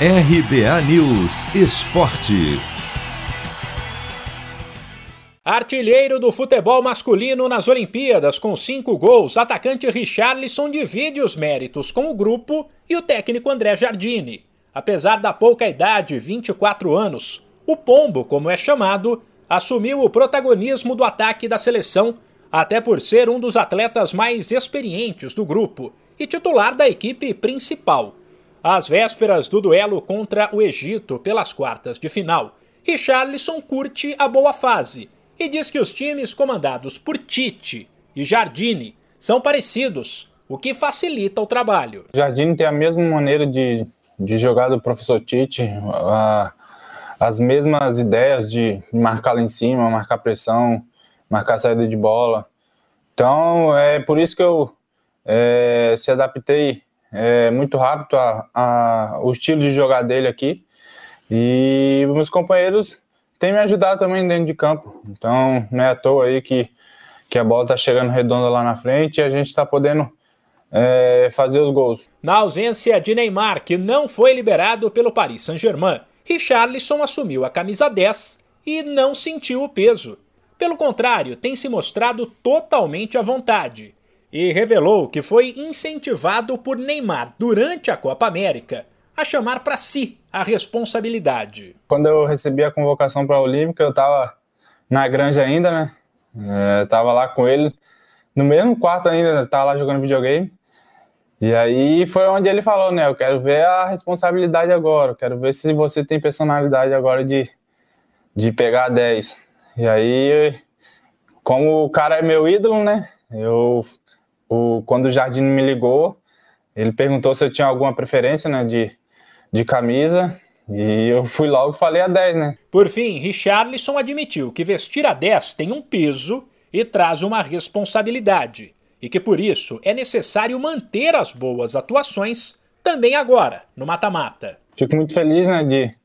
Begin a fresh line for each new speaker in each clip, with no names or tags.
RBA News Esporte.
Artilheiro do futebol masculino nas Olimpíadas com cinco gols, atacante Richarlison divide os méritos com o grupo e o técnico André Jardine. Apesar da pouca idade, 24 anos, o Pombo, como é chamado, assumiu o protagonismo do ataque da seleção, até por ser um dos atletas mais experientes do grupo e titular da equipe principal. Às vésperas do duelo contra o Egito pelas quartas de final, Richarlison curte a boa fase e diz que os times comandados por Tite e Jardine são parecidos, o que facilita o trabalho.
Jardine tem a mesma maneira de, de jogar do professor Tite, a, as mesmas ideias de marcar lá em cima, marcar pressão, marcar saída de bola. Então é por isso que eu é, se adaptei é, muito rápido a, a, o estilo de jogar dele aqui. E meus companheiros têm me ajudado também dentro de campo. Então não é à toa aí que, que a bola está chegando redonda lá na frente e a gente está podendo é, fazer os gols.
Na ausência de Neymar, que não foi liberado pelo Paris Saint-Germain, Richarlison assumiu a camisa 10 e não sentiu o peso. Pelo contrário, tem se mostrado totalmente à vontade e revelou que foi incentivado por Neymar durante a Copa América a chamar para si a responsabilidade.
Quando eu recebi a convocação para a Olímpica, eu estava na granja ainda, né? É, tava lá com ele no mesmo quarto ainda, estava lá jogando videogame. E aí foi onde ele falou, né? Eu quero ver a responsabilidade agora, eu quero ver se você tem personalidade agora de, de pegar 10. E aí, como o cara é meu ídolo, né? Eu, o, quando o Jardim me ligou, ele perguntou se eu tinha alguma preferência, né? De, de camisa. E eu fui logo e falei a 10, né?
Por fim, Richarlison admitiu que vestir a 10 tem um peso e traz uma responsabilidade e que por isso é necessário manter as boas atuações também agora, no mata-mata.
Fico muito feliz, né, de estar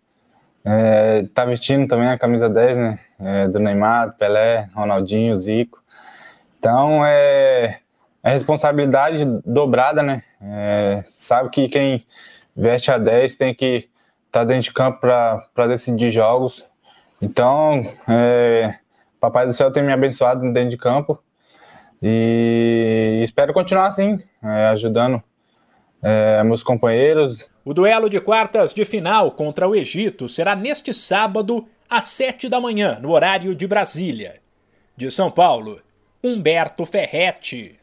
é, tá vestindo também a camisa 10, né, é, do Neymar, Pelé, Ronaldinho, Zico. Então, é, é responsabilidade dobrada, né, é, sabe que quem veste a 10 tem que estar tá dentro de campo para decidir jogos. Então, é, Papai do Céu tem me abençoado dentro de campo e espero continuar assim, é, ajudando é, meus companheiros.
O duelo de quartas de final contra o Egito será neste sábado, às sete da manhã, no horário de Brasília. De São Paulo, Humberto Ferretti.